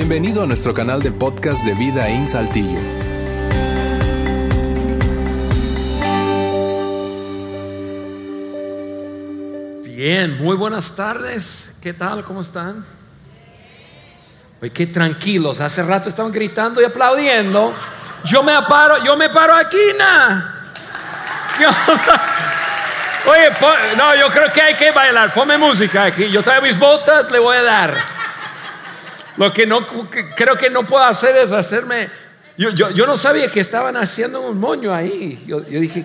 Bienvenido a nuestro canal de podcast de Vida en Saltillo. Bien, muy buenas tardes. ¿Qué tal? ¿Cómo están? Oye, qué tranquilos. Hace rato estaban gritando y aplaudiendo. Yo me paro, yo me paro aquí, na. Oye, no, yo creo que hay que bailar. Ponme música aquí. Yo traigo mis botas, le voy a dar. Lo que no que creo que no puedo hacer es hacerme. Yo, yo, yo no sabía que estaban haciendo un moño ahí. Yo, yo dije,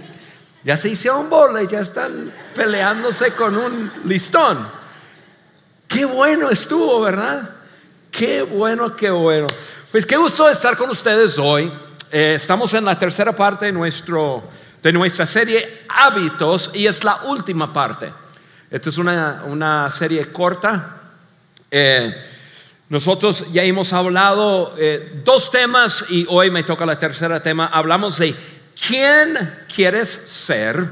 ya se hicieron bola y ya están peleándose con un listón. Qué bueno estuvo, ¿verdad? Qué bueno, qué bueno. Pues qué gusto estar con ustedes hoy. Eh, estamos en la tercera parte de, nuestro, de nuestra serie Hábitos y es la última parte. Esta es una, una serie corta. Eh, nosotros ya hemos hablado eh, dos temas y hoy me toca la tercera tema. Hablamos de quién quieres ser.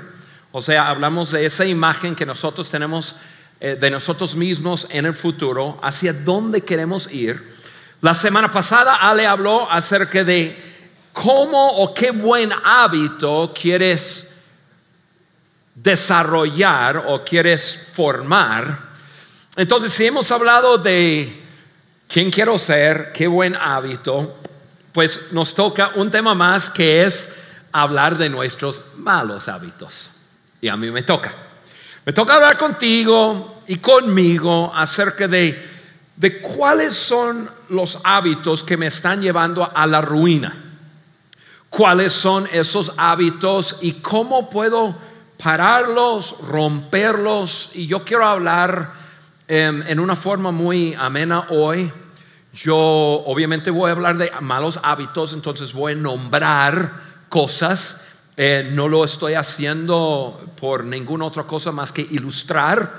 O sea, hablamos de esa imagen que nosotros tenemos eh, de nosotros mismos en el futuro, hacia dónde queremos ir. La semana pasada Ale habló acerca de cómo o qué buen hábito quieres desarrollar o quieres formar. Entonces, si hemos hablado de quién quiero ser, qué buen hábito, pues nos toca un tema más que es hablar de nuestros malos hábitos. Y a mí me toca. Me toca hablar contigo y conmigo acerca de, de cuáles son los hábitos que me están llevando a la ruina. Cuáles son esos hábitos y cómo puedo pararlos, romperlos. Y yo quiero hablar em, en una forma muy amena hoy. Yo obviamente voy a hablar de malos hábitos, entonces voy a nombrar cosas. Eh, no lo estoy haciendo por ninguna otra cosa más que ilustrar.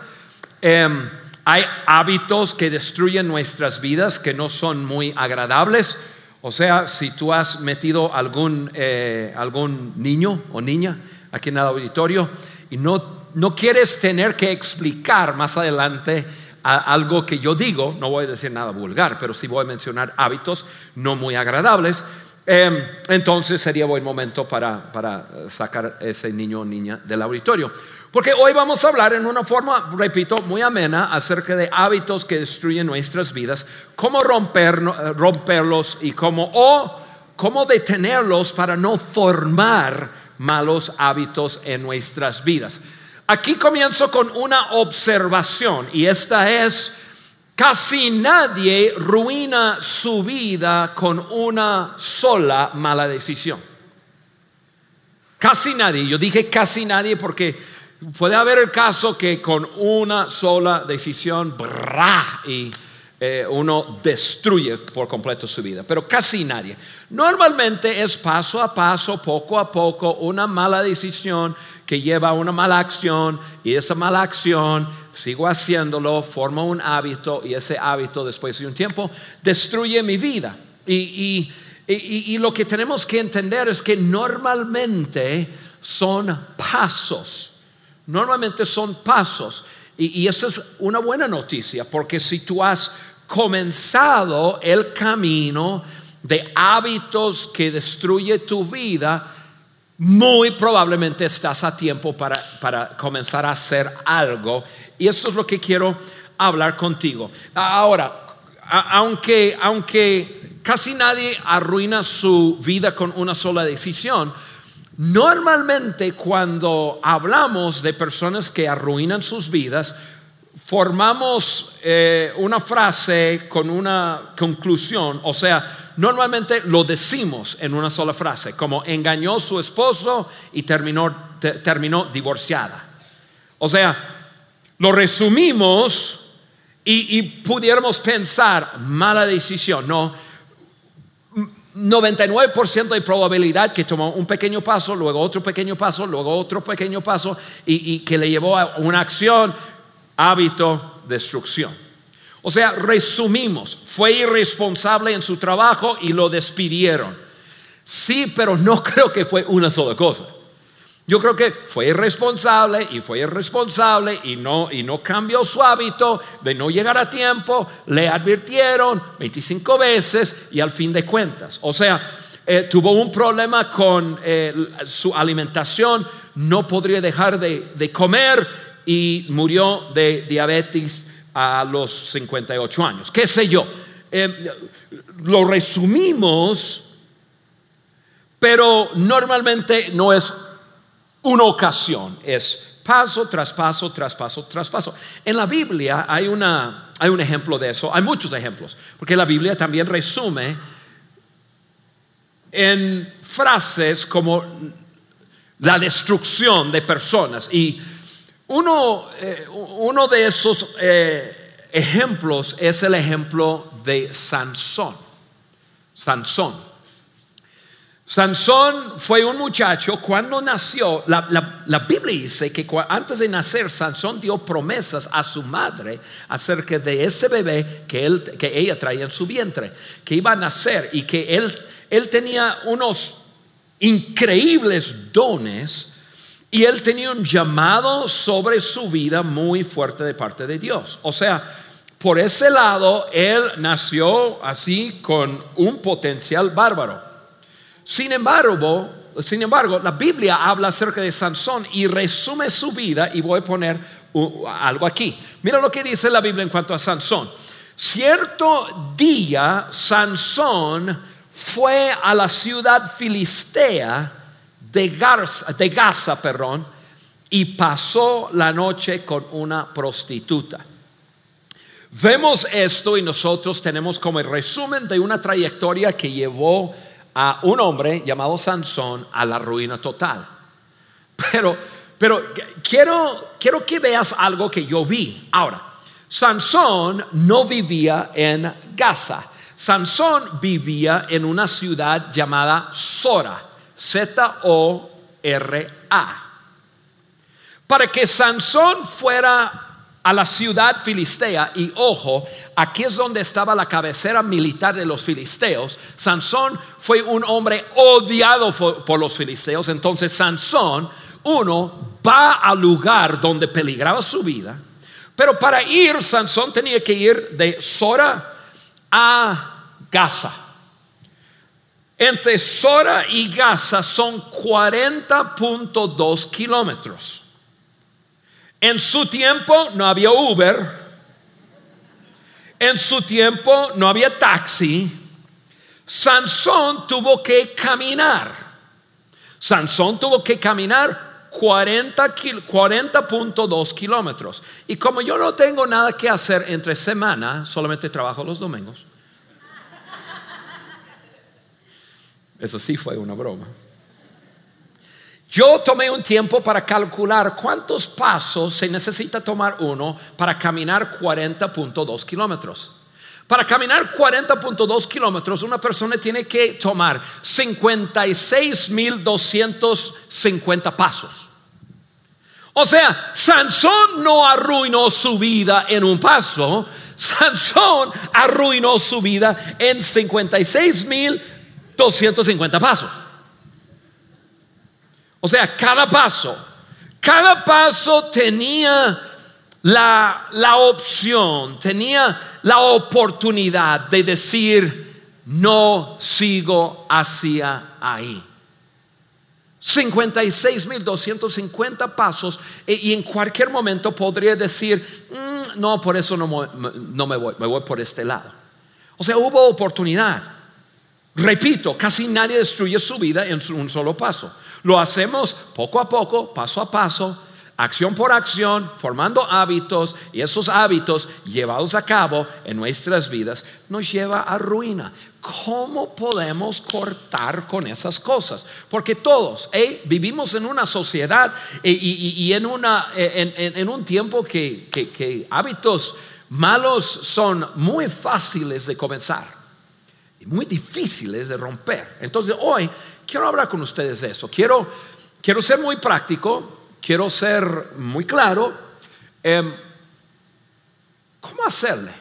Em, hay hábitos que destruyen nuestras vidas que no son muy agradables. O sea, si tú has metido algún, eh, algún niño o niña aquí en el auditorio y no, no quieres tener que explicar más adelante algo que yo digo, no voy a decir nada vulgar, pero sí voy a mencionar hábitos no muy agradables, eh, entonces sería buen momento para, para sacar ese niño o niña del auditorio. Porque hoy vamos a hablar en una forma, repito, muy amena acerca de hábitos que destruyen nuestras vidas, cómo romper, romperlos y cómo, o cómo detenerlos para no formar malos hábitos en nuestras vidas. Aquí comienzo con una observación y esta es, casi nadie ruina su vida con una sola mala decisión. Casi nadie, yo dije casi nadie porque puede haber el caso que con una sola decisión, y eh, uno destruye por completo su vida, pero casi nadie. Normalmente es paso a paso, poco a poco, una mala decisión que lleva a una mala acción y esa mala acción, sigo haciéndolo, forma un hábito y ese hábito después de un tiempo destruye mi vida. Y, lo que tenemos que entender es que normalmente son pasos. Normalmente son pasos. Y, y eso es una buena noticia, porque si tú has comenzado el camino de hábitos que destruye tu vida, muy probablemente estás a tiempo para, para comenzar a hacer algo. Y esto es lo que quiero hablar contigo. Ahora, aunque, aunque casi nadie arruina su vida con una sola decisión, normalmente cuando hablamos de personas que arruinan sus vidas, formamos eh, una frase con una conclusión, o sea, normalmente lo decimos en una sola frase, como engañó su esposo y terminó, te- terminó divorciada. O sea, lo resumimos y, y pudiéramos pensar, mala decisión, no. 99% de probabilidad que tomó un pequeño paso, luego otro pequeño paso, luego otro pequeño paso y, y que le llevó a una acción, hábito, destrucción. O sea, resumimos, fue irresponsable en su trabajo y lo despidieron. Sí, pero no creo que fue una sola cosa. Yo creo que fue irresponsable y fue irresponsable y no, y no cambió su hábito de no llegar a tiempo. Le advirtieron 25 veces y al fin de cuentas. O sea, eh, tuvo un problema con eh, su alimentación, no podría dejar de, comer y murió de diabetes a los 58 años. ¿Qué sé yo? Eh, lo resumimos, pero normalmente no es una ocasión, es paso tras paso, tras paso, tras paso. En la Biblia hay, una, hay un ejemplo de eso, hay muchos ejemplos, porque la Biblia también resume en frases como la destrucción de personas. Y uno, eh, uno de esos eh, ejemplos es el ejemplo de Sansón. Sansón. Sansón fue un muchacho cuando nació, la, Biblia dice que antes de nacer Sansón dio promesas a su madre acerca de ese bebé que, él, que ella traía en su vientre, que iba a nacer y que él, él tenía unos increíbles dones y él tenía un llamado sobre su vida muy fuerte de parte de Dios. O sea, por ese lado, él nació así con un potencial bárbaro. Sin embargo, sin embargo, la Biblia habla acerca de Sansón y resume su vida y voy a poner algo aquí. Mira lo que dice la Biblia en cuanto a Sansón. Cierto día Sansón fue a la ciudad filistea de, de Gaza, perdón, y pasó la noche con una prostituta. Vemos esto y nosotros tenemos como el resumen de una trayectoria que llevó a un hombre llamado Sansón a la ruina total. Pero, pero quiero, quiero que veas algo que yo vi. Ahora, Sansón no vivía en Gaza. Sansón vivía en una ciudad llamada Sora, Z-O-R-A. Para que Sansón fuera a la ciudad filistea y ojo, aquí es donde estaba la cabecera militar de los filisteos. Sansón fue un hombre odiado por los filisteos, entonces Sansón, uno, va al lugar donde peligraba su vida, pero para ir Sansón tenía que ir de Sora a Gaza. Entre Sora y Gaza son 40.2 kilómetros. En su tiempo no había Uber. En su tiempo no había taxi. Sansón tuvo que caminar. Sansón tuvo que caminar 40.2 kilómetros. Y como yo no tengo nada que hacer entre semana, solamente trabajo los domingos. Eso sí fue una broma. Yo tomé un tiempo para calcular cuántos pasos se necesita tomar uno para caminar 40.2 kilómetros. Para caminar 40.2 kilómetros, una persona tiene que tomar 56.250 pasos. O sea, Sansón no arruinó su vida en un paso, Sansón arruinó su vida en 56.250 pasos. O sea, cada paso, cada paso tenía la, la opción, tenía la oportunidad de decir, no sigo hacia ahí. 56.250 pasos e, y en cualquier momento podría decir, mm, no, por eso no, no me voy, me voy por este lado. O sea, hubo oportunidad. Repito, casi nadie destruye su vida en un solo paso. Lo hacemos poco a poco, paso a paso, acción por acción, formando hábitos y esos hábitos llevados a cabo en nuestras vidas nos lleva a ruina. ¿Cómo podemos cortar con esas cosas? Porque todos vivimos en una sociedad y, en, una, en, un tiempo que hábitos malos son muy fáciles de comenzar muy difíciles de romper. Entonces hoy quiero hablar con ustedes de eso. Quiero, quiero ser muy práctico, quiero ser muy claro. Em, ¿Cómo hacerle?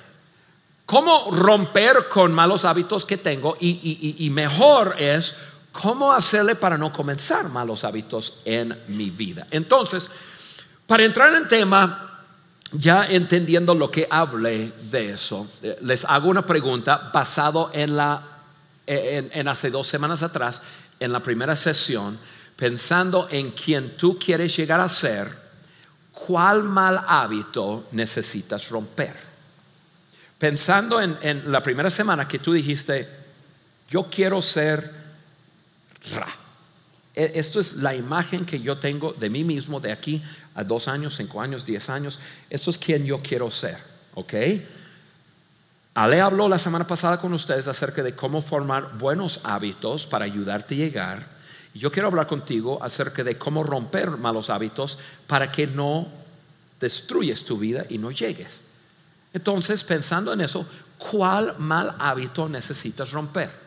¿Cómo romper con malos hábitos que tengo? Y, y mejor es ¿cómo hacerle para no comenzar malos hábitos en mi vida? Entonces, para entrar en tema, ya entendiendo lo que hablé de eso, eh, les hago una pregunta basado en la en, hace dos semanas atrás, en la primera sesión, pensando en quién tú quieres llegar a ser, cuál mal hábito necesitas romper. Pensando en, en la primera semana que tú dijiste, yo quiero ser ra. E, esto es la imagen que yo tengo de mí mismo de aquí a dos años, cinco años, diez años. Esto es quien yo quiero ser. ¿Ok? Ale habló la semana pasada con ustedes acerca de cómo formar buenos hábitos para ayudarte a llegar. Yo quiero hablar contigo acerca de cómo romper malos hábitos para que no destruyes tu vida y no llegues. Entonces, pensando en eso, ¿cuál mal hábito necesitas romper?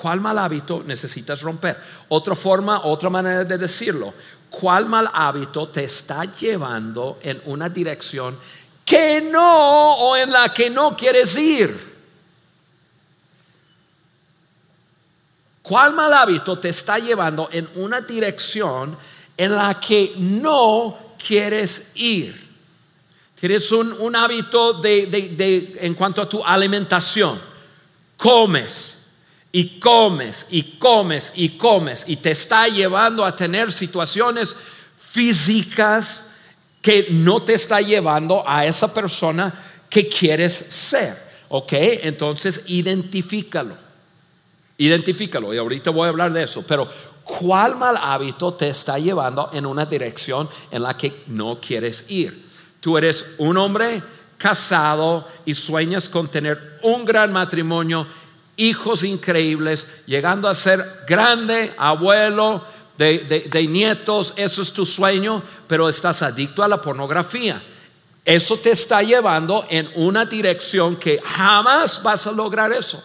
¿Cuál mal hábito necesitas romper? Otra forma, otra manera de decirlo. ¿Cuál mal hábito te está llevando en una dirección que no o en la que no quieres ir. ¿Cuál mal hábito te está llevando en una dirección en la que no quieres ir? Tienes un, hábito de, en cuanto a tu alimentación. Comes y comes y comes y comes y te está llevando a tener situaciones físicas que no te está llevando a esa persona que quieres ser. ¿Ok? Entonces identifícalo. Identifícalo. Y ahorita voy a hablar de eso. Pero ¿cuál mal hábito te está llevando en una dirección en la que no quieres ir? Tú eres un hombre casado y sueñas con tener un gran matrimonio, hijos increíbles, llegando a ser grande, abuelo, de, nietos, eso es tu sueño, pero estás adicto a la pornografía. Eso te está llevando en una dirección que jamás vas a lograr eso.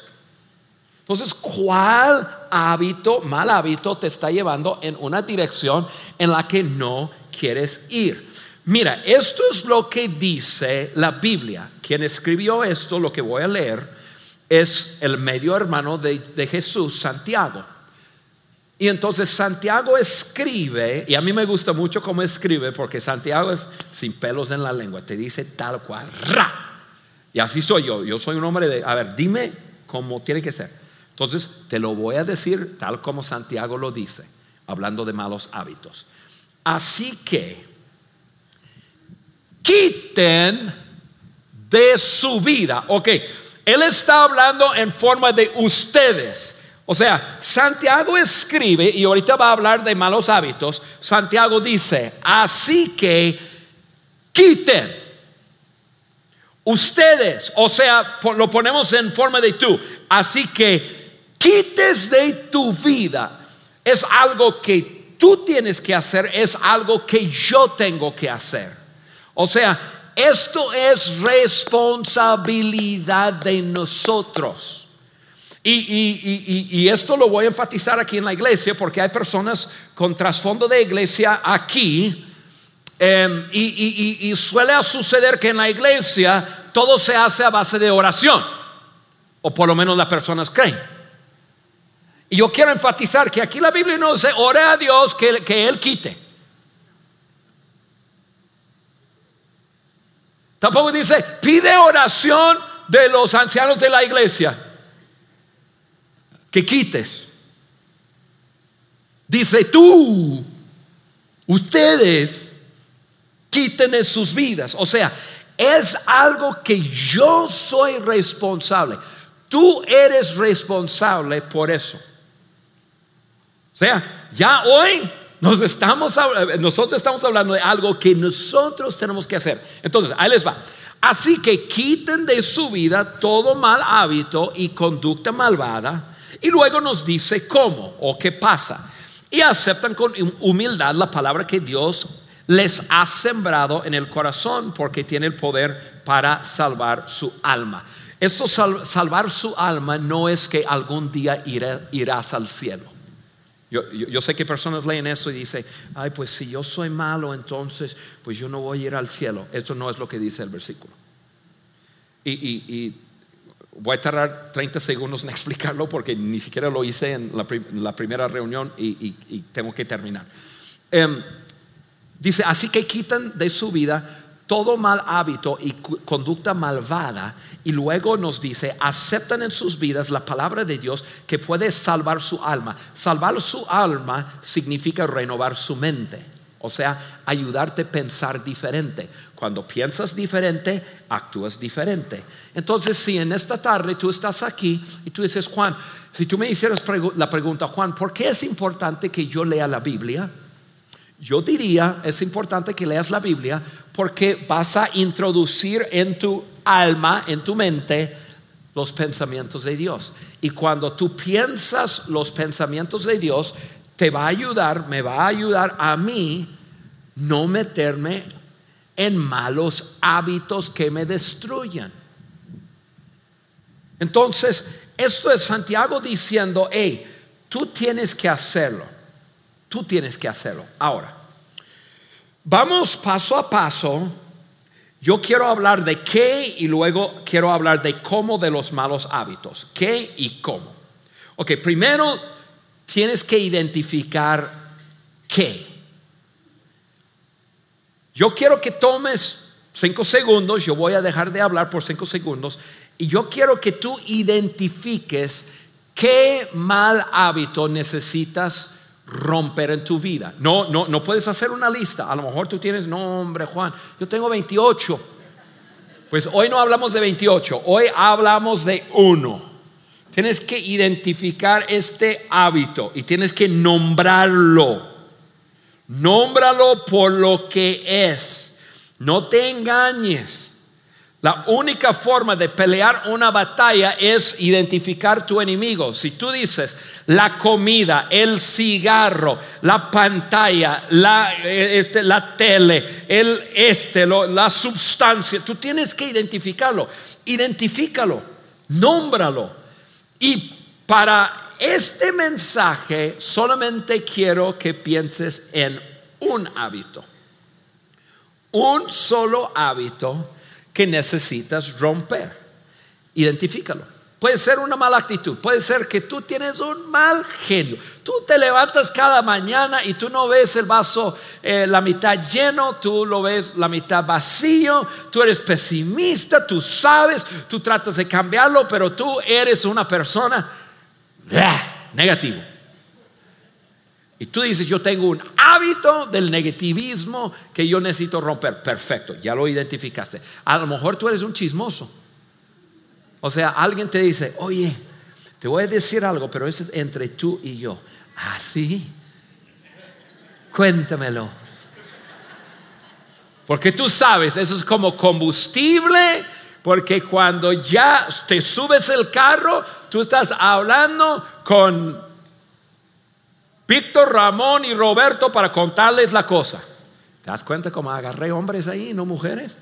Entonces, ¿cuál hábito, mal hábito, te está llevando en una dirección en la que no quieres ir? Mira, esto es lo que dice la Biblia. Quien escribió esto, lo que voy a leer, es el medio hermano de, de Jesús, Santiago. Y entonces Santiago escribe, y a mí me gusta mucho cómo escribe, porque Santiago es sin pelos en la lengua, te dice tal cual, ra. Y así soy yo, yo soy un hombre de, a ver, dime cómo tiene que ser. Entonces te lo voy a decir tal como Santiago lo dice, hablando de malos hábitos. Así que quiten de su vida, ok, él está hablando en forma de ustedes. O sea, Santiago escribe, y ahorita va a hablar de malos hábitos, Santiago dice, así que quiten ustedes, o sea, lo ponemos en forma de tú, así que quites de tu vida, es algo que tú tienes que hacer, es algo que yo tengo que hacer. O sea, esto es responsabilidad de nosotros. Y, esto lo voy a enfatizar aquí en la iglesia porque hay personas con trasfondo de iglesia aquí em, y, suele suceder que en la iglesia todo se hace a base de oración, o por lo menos las personas creen. Y yo quiero enfatizar que aquí la Biblia no dice, ore a Dios que, que Él quite. Tampoco dice, pide oración de los ancianos de la iglesia que quites. Dice tú, ustedes quiten en sus vidas. O sea, es algo que yo soy responsable. Tú eres responsable por eso. O sea, ya hoy nos estamos, nosotros estamos hablando de algo que nosotros tenemos que hacer. Entonces, ahí les va. Así que quiten de su vida todo mal hábito y conducta malvada y luego nos dice cómo o qué pasa. Y aceptan con humildad la palabra que Dios les ha sembrado en el corazón porque tiene el poder para salvar su alma. Esto salvar su alma no es que algún día irás al cielo. Yo, sé que personas leen eso y dicen, ay, pues si yo soy malo, entonces, pues yo no voy a ir al cielo. Esto no es lo que dice el versículo. y Voy a tardar 30 segundos en explicarlo porque ni siquiera lo hice en la, primera reunión y, tengo que terminar. Em, dice, así que quitan de su vida todo mal hábito y conducta malvada y luego nos dice, aceptan en sus vidas la palabra de Dios que puede salvar su alma. Salvar su alma significa renovar su mente, o sea, ayudarte a pensar diferente. Cuando piensas diferente, actúas diferente. Entonces, si en esta tarde tú estás aquí y tú dices, Juan, si tú me hicieras la pregunta, Juan, ¿por qué es importante que yo lea la Biblia? Yo diría, es importante que leas la Biblia porque vas a introducir en tu alma, en tu mente, los pensamientos de Dios. Y cuando tú piensas los pensamientos de Dios, te va a ayudar, me va a ayudar a mí no meterme en malos hábitos que me destruyan. Entonces, esto es Santiago diciendo, hey, tú tienes que hacerlo. Tú tienes que hacerlo. Ahora, vamos paso a paso. Yo quiero hablar de qué y luego quiero hablar de cómo de los malos hábitos. ¿Qué y cómo? Ok, primero tienes que identificar qué. Yo quiero que tomes cinco segundos, yo voy a dejar de hablar por cinco segundos, y yo quiero que tú identifiques qué mal hábito necesitas romper en tu vida. No, no, no puedes hacer una lista. A lo mejor tú tienes, no, hombre, Juan, yo tengo 28. Pues hoy no hablamos de 28, hoy hablamos de uno. Tienes que identificar este hábito y tienes que nombrarlo. Nómbralo por lo que es. No te engañes. La única forma de pelear una batalla es identificar tu enemigo. Si tú dices la comida, el cigarro, la pantalla, la, este, la tele, el este, la sustancia, tú tienes que identificarlo. Identifícalo, nómbralo. Y para este mensaje solamente quiero que pienses en un hábito. Un solo hábito que necesitas romper. Identifícalo. Puede ser una mala actitud, puede ser que tú tienes un mal genio. Tú te levantas cada mañana y tú no ves el vaso eh, la mitad lleno, tú lo ves la mitad vacío, tú eres pesimista, tú sabes, tú tratas de cambiarlo, pero tú eres una persona negativo. Y tú dices, yo tengo un hábito del negativismo que yo necesito romper. Perfecto, ya lo identificaste. A lo mejor tú eres un chismoso. O sea, alguien te dice, oye, te voy a decir algo, pero eso es entre tú y yo. Ah, sí. Cuéntamelo. Porque tú sabes, eso es como combustible porque cuando ya te subes el carro, tú estás hablando con Víctor, Ramón y Roberto para contarles la cosa. ¿Te das cuenta cómo agarré hombres ahí, no mujeres?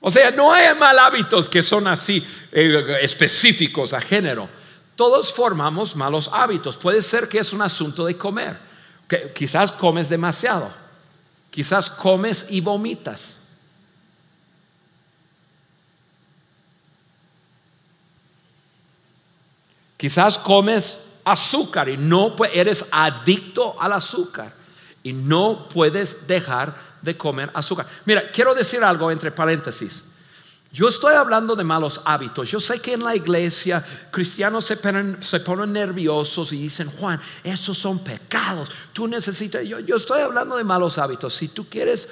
O sea, no hay mal hábitos que son así eh, específicos a género. Todos formamos malos hábitos. Puede ser que es un asunto de comer. Que quizás comes demasiado. Quizás comes y vomitas. Quizás comes azúcar y no eres adicto al azúcar y no puedes dejar de comer azúcar. Mira, quiero decir algo entre paréntesis. Yo estoy hablando de malos hábitos. Yo sé que en la iglesia cristianos se ponen, nerviosos y dicen, Juan, estos son pecados. Tú necesitas, yo, yo estoy hablando de malos hábitos. Si tú quieres,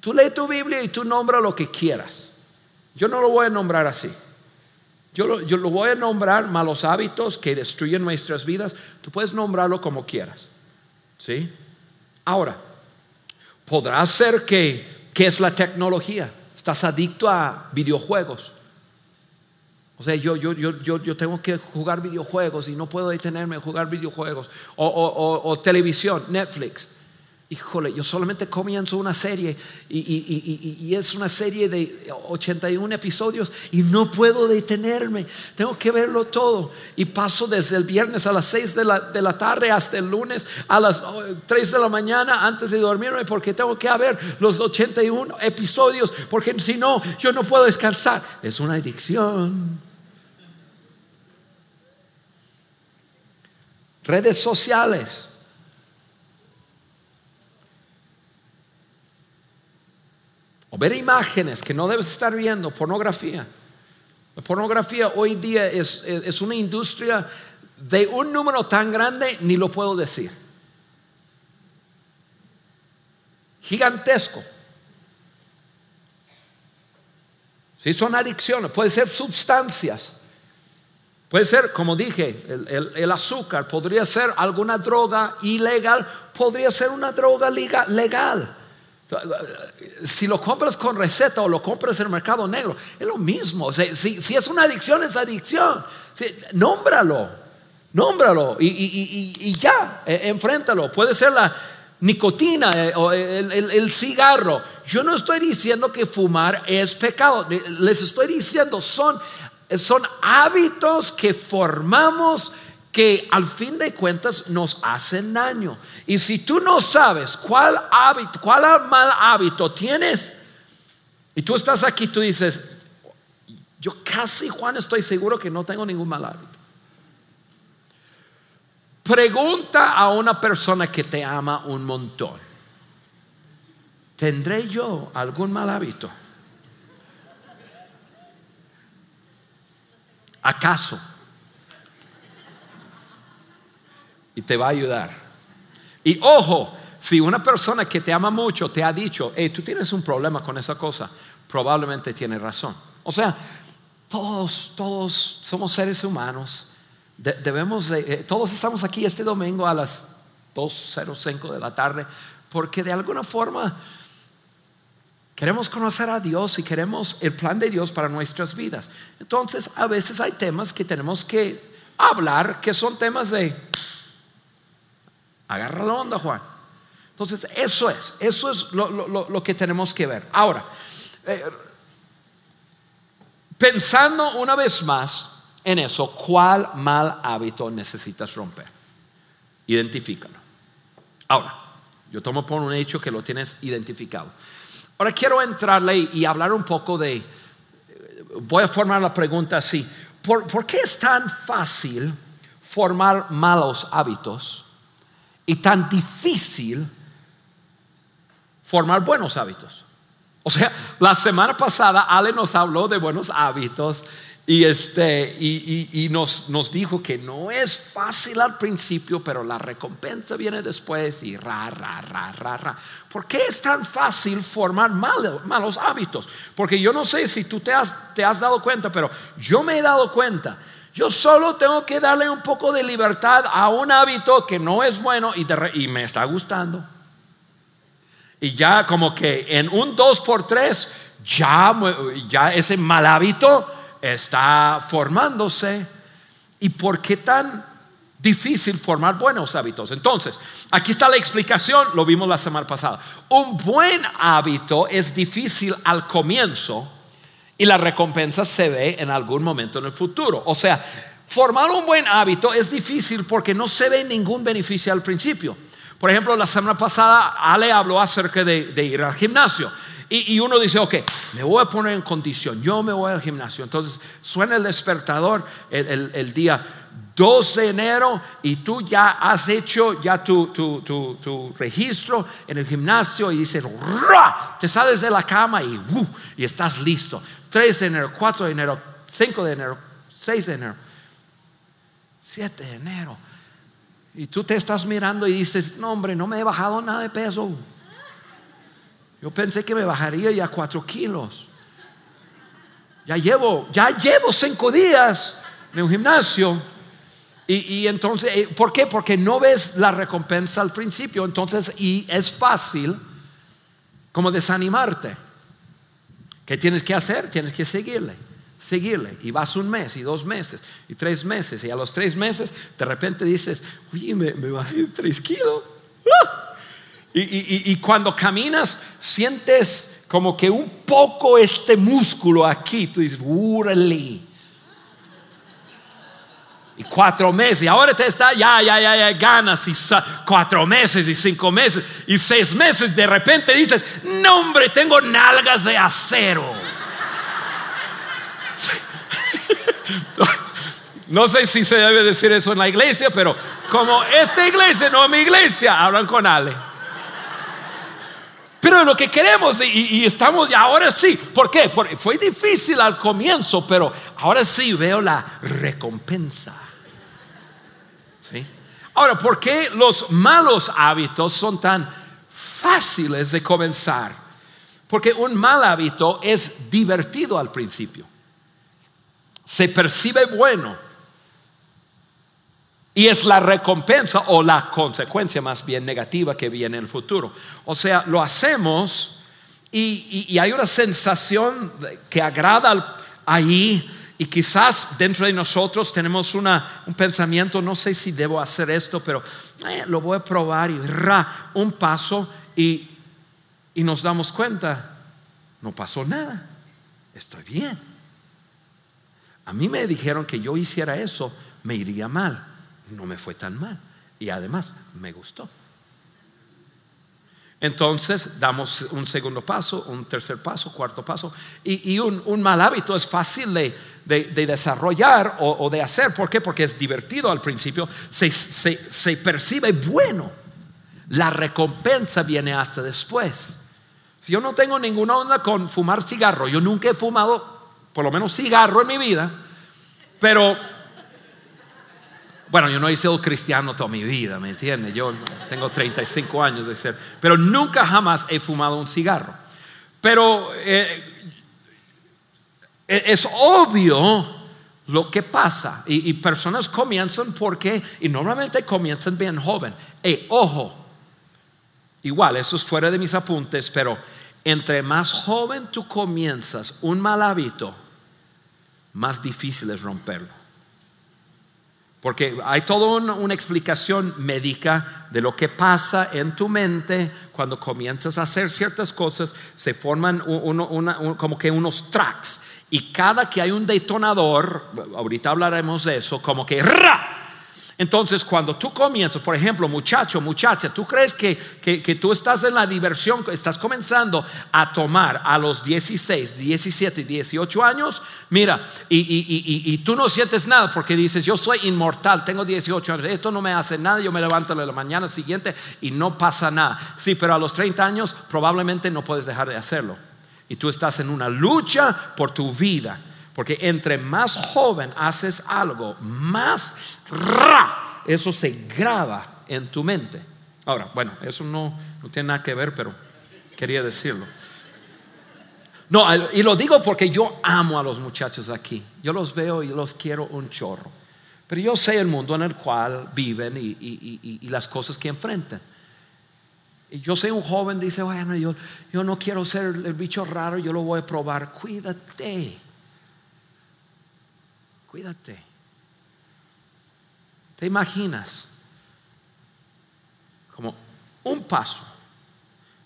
tú lee tu Biblia y tú nombra lo que quieras. Yo no lo voy a nombrar así. Yo lo, voy a nombrar malos hábitos que destruyen nuestras vidas. Tú puedes nombrarlo como quieras. ¿Sí? Ahora, podrá ser que, ¿qué es la tecnología? Estás adicto a videojuegos. O sea, yo, yo, yo, yo, tengo que jugar videojuegos y no puedo detenerme a jugar videojuegos. O televisión, Netflix. Híjole, yo solamente comienzo una serie y, es una serie de 81 episodios y no puedo detenerme. Tengo que verlo todo. Y paso desde el viernes a las 6 de la, de la tarde hasta el lunes a las 3 de la mañana antes de dormirme porque tengo que ver los 81 episodios porque si no, yo no puedo descansar. Es una adicción. Redes sociales ver imágenes que no debes estar viendo, pornografía. La pornografía hoy día es, es una industria de un número tan grande, ni lo puedo decir. Gigantesco. Si son adicciones, puede ser sustancias. Puede ser, como dije, el, el, azúcar, podría ser alguna droga ilegal, podría ser una droga legal. Si lo compras con receta o lo compras en el mercado negro, es lo mismo. Si, es una adicción, es adicción. nómbralo, nómbralo y, ya, e, enfréntalo. Puede ser la nicotina eh, o el, cigarro. Yo no estoy diciendo que fumar es pecado. Les estoy diciendo, son, son hábitos que formamos que al fin de cuentas nos hacen daño. Y si tú no sabes cuál hábito, cuál mal hábito tienes, y tú estás aquí, tú dices, yo casi Juan estoy seguro que no tengo ningún mal hábito. Pregunta a una persona que te ama un montón. ¿Tendré yo algún mal hábito? ¿Acaso? Y te va a ayudar. Y ojo, si una persona que te ama mucho te ha dicho, hey, tú tienes un problema con esa cosa, probablemente tiene razón. O sea, todos, todos somos seres humanos. debemos de, eh, todos estamos aquí este domingo a las 2.05 de la tarde porque de alguna forma queremos conocer a Dios y queremos el plan de Dios para nuestras vidas. Entonces, a veces hay temas que tenemos que hablar que son temas de Agarra la onda, Juan. Entonces, eso es, eso es lo, que tenemos que ver. Ahora, eh, pensando una vez más en eso, ¿cuál mal hábito necesitas romper? Identifícalo. Ahora, yo tomo por un hecho que lo tienes identificado. Ahora quiero entrarle y hablar un poco de, voy a formar la pregunta así, por qué es tan fácil formar malos hábitos? Y tan difícil formar buenos hábitos. O sea, la semana pasada Ale nos habló de buenos hábitos y, este, y, nos, nos, dijo que no es fácil al principio, pero la recompensa viene después y ra, ra, ra, ra, ra. ¿Por qué es tan fácil formar malos hábitos? Porque yo no sé si tú te has, te has dado cuenta, pero yo me he dado cuenta yo solo tengo que darle un poco de libertad a un hábito que no es bueno y, me está gustando. Y ya como que en un 2 por 3 ya, ya ese mal hábito está formándose. ¿Y por qué tan difícil formar buenos hábitos? Entonces, aquí está la explicación, lo vimos la semana pasada. Un buen hábito es difícil al comienzo y la recompensa se ve en algún momento en el futuro. O sea, formar un buen hábito es difícil porque no se ve ningún beneficio al principio. Por ejemplo, la semana pasada Ale habló acerca de, ir al gimnasio. Y, uno dice, ok, me voy a poner en condición, yo me voy al gimnasio. Entonces suena el despertador el, día 2 de enero y tú ya has hecho ya tu, tu, registro en el gimnasio y dices, te sales de la cama y, uh, y estás listo. 3 de enero, 4 de enero, 5 de enero, 6 de enero, 7 de enero. Y tú te estás mirando y dices, no hombre, no me he bajado nada de peso. Yo pensé que me bajaría ya 4 kilos. Ya llevo, ya llevo 5 días en un gimnasio. Y, entonces, eh, ¿por qué? Porque no ves la recompensa al principio. Entonces, y es fácil como desanimarte. ¿Qué tienes que hacer? Tienes que seguirle, seguirle. Y vas un mes, y dos meses, y tres meses. Y a los tres meses, de repente dices, oye, me, bajé tres kilos. ¡Ah! Y, cuando caminas, sientes como que un poco este músculo aquí. Tú dices. Y cuatro meses, y ahora te está, ya, ya, ya, ya, ganas, y cuatro meses, y cinco meses, y seis meses, de repente dices, no hombre, tengo nalgas de acero. No sé si se debe decir eso en la iglesia, pero como esta iglesia no mi iglesia, hablan con Ale. Pero lo que queremos y, estamos ahora sí, ¿por qué? Porque fue difícil al comienzo, pero ahora sí veo la recompensa. Ahora, ¿por qué los malos hábitos son tan fáciles de comenzar? Porque un mal hábito es divertido al principio. Se percibe bueno. Y es la recompensa o la consecuencia más bien negativa que viene en el futuro. O sea, lo hacemos y, hay una sensación que agrada ahí y quizás dentro de nosotros tenemos una, un pensamiento, no sé si debo hacer esto, pero eh, lo voy a probar y un paso y, y nos damos cuenta, no pasó nada, estoy bien. A mí me dijeron que yo hiciera eso, me iría mal, no me fue tan mal y además me gustó. Entonces damos un segundo paso, un tercer paso, cuarto paso. Y, un, mal hábito es fácil de, desarrollar o, de hacer. ¿Por qué? Porque es divertido al principio. Se, percibe bueno. La recompensa viene hasta después. Si yo no tengo ninguna onda con fumar cigarro, yo nunca he fumado, por lo menos cigarro en mi vida, pero bueno, yo no he sido cristiano toda mi vida, ¿me entiendes? Yo tengo 35 años de ser, pero nunca jamás he fumado un cigarro. Pero eh, e-, es obvio lo que pasa y, personas comienzan porque, y normalmente comienzan bien joven. Y ojo, igual, eso es fuera de mis apuntes, pero entre más joven tú comienzas un mal hábito, más difícil es romperlo. Porque hay toda una, explicación médica de lo que pasa en tu mente cuando comienzas a hacer ciertas cosas, se forman como que unos tracks. Y cada que hay un detonador, ahorita hablaremos de eso, como que ¡ra! Entonces, cuando tú comienzas, por ejemplo, muchacho, muchacha, tú crees que, que, tú estás en la diversión, estás comenzando a tomar a los 16, 17, 18 años, mira, y, y, y, tú no sientes nada porque dices, yo soy inmortal, tengo 18 años, esto no me hace nada, yo me levanto la mañana siguiente y no pasa nada. Sí, pero a los 30 años probablemente no puedes dejar de hacerlo. Y tú estás en una lucha por tu vida. Porque entre más joven haces algo, más ra, eso se graba en tu mente. Ahora, bueno, eso no, no tiene nada que ver, pero quería decirlo. No, y lo digo porque yo amo a los muchachos aquí. Yo los veo y los quiero un chorro. Pero yo sé el mundo en el cual viven y, y, las cosas que enfrentan. Y yo sé un joven dice, bueno, yo, yo no quiero ser el bicho raro, yo lo voy a probar. Cuídate. Cuídate. ¿Te imaginas? Como un paso.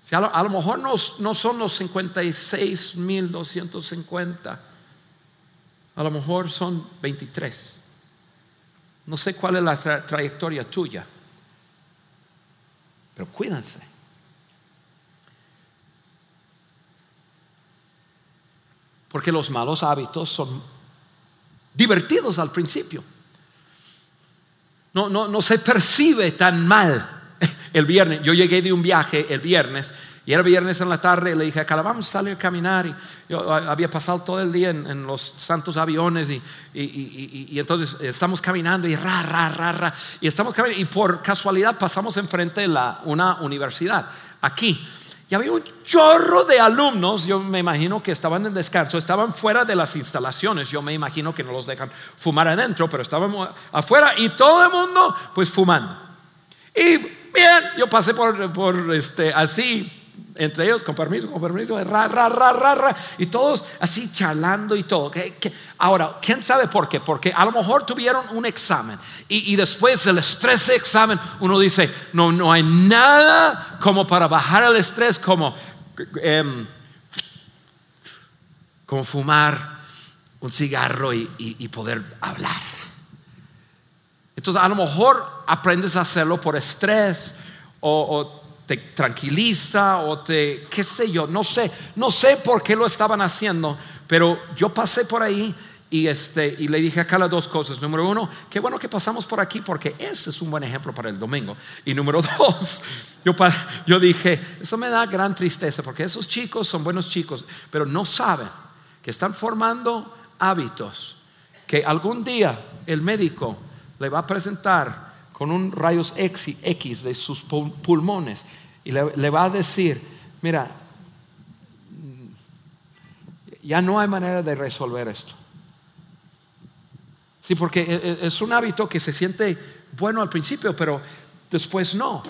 Si a, lo, mejor no, no, son los 56.250, a lo mejor son 23. No sé cuál es la trayectoria tuya, pero cuídense. Porque los malos hábitos son divertidos al principio. No, no, no se percibe tan mal. El viernes, yo llegué de un viaje el viernes y era viernes en la tarde y le dije, acá vamos a salir a caminar. Y yo había pasado todo el día en, los santos aviones y, y, entonces estamos caminando y ra, ra, ra, ra. Y estamos caminando y por casualidad pasamos enfrente de la, una universidad, aquí. Y había un chorro de alumnos, yo me imagino que estaban en descanso, estaban fuera de las instalaciones, yo me imagino que no los dejan fumar adentro, pero estaban afuera y todo el mundo pues fumando. Y bien, yo pasé por, por este, así, entre ellos, con permiso, con permiso, ra, ra, ra, ra, ra, y todos así charlando y todo. Ahora, ¿quién sabe por qué? Porque a lo mejor tuvieron un examen y, después del estrés de examen, uno dice, no, no hay nada como para bajar el estrés, como, em, como fumar un cigarro y poder hablar. Entonces, a lo mejor aprendes a hacerlo por estrés o, te tranquiliza o te, qué sé yo, no sé, no sé por qué lo estaban haciendo, pero yo pasé por ahí y, este, y le dije acá las dos cosas. Número uno, qué bueno que pasamos por aquí porque ese es un buen ejemplo para el domingo. Y número dos, yo, yo dije, eso me da gran tristeza porque esos chicos son buenos chicos, pero no saben que están formando hábitos que algún día el médico le va a presentar con un rayos X de sus pulmones y le, va a decir, mira, ya no hay manera de resolver esto. Sí, porque e, e, es un hábito que se siente bueno al principio, pero después no.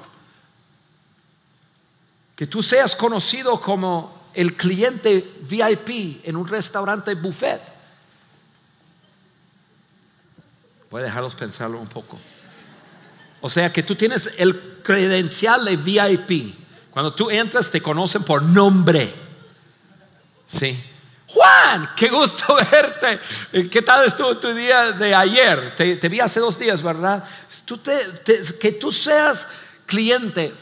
Que tú seas conocido como el cliente VIP en un restaurante buffet Voy a dejarlos pensarlo un poco. O sea que tú tienes el credencial de VIP. Cuando tú entras te conocen por nombre. Sí. Juan, qué gusto verte. ¿Qué tal estuvo tu día de ayer? Te, vi hace dos días, ¿verdad? que tú seas cliente